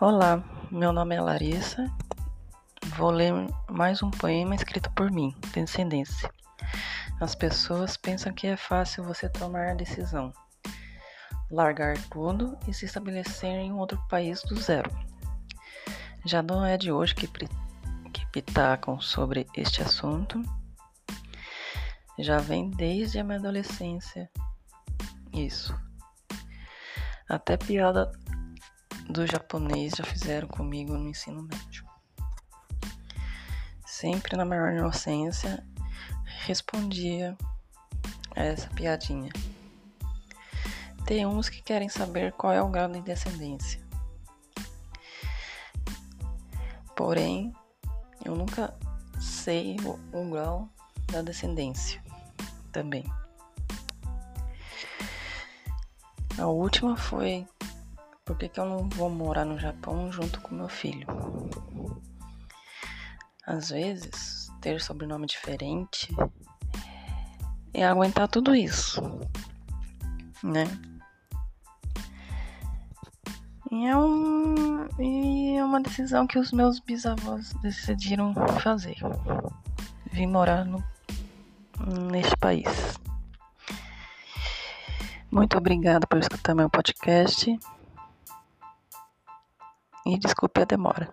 Olá, meu nome é Larissa. Vou ler mais um poema escrito por mim, Descendência. As pessoas pensam que é fácil você tomar a decisão, largar tudo e se estabelecer em outro país do zero. Já não é de hoje que, que pitacam sobre este assunto. Já vem desde a minha adolescência. Isso. Até piada do japonês já fizeram comigo no ensino médio. Sempre na maior inocência respondia a essa piadinha. Tem uns que querem saber qual é o grau de descendência. Porém, eu nunca sei o, o grau da descendência também. A última foi por que, que eu não vou morar no Japão junto com meu filho? Às vezes, ter sobrenome diferente é aguentar tudo isso, né? E é, um, e é uma decisão que os meus bisavós decidiram fazer. Vim morar no, neste país. Muito obrigada por escutar meu podcast e desculpe a demora.